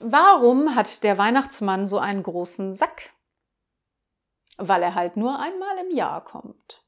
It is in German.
Warum hat der Weihnachtsmann so einen großen Sack? Weil er halt nur einmal im Jahr kommt.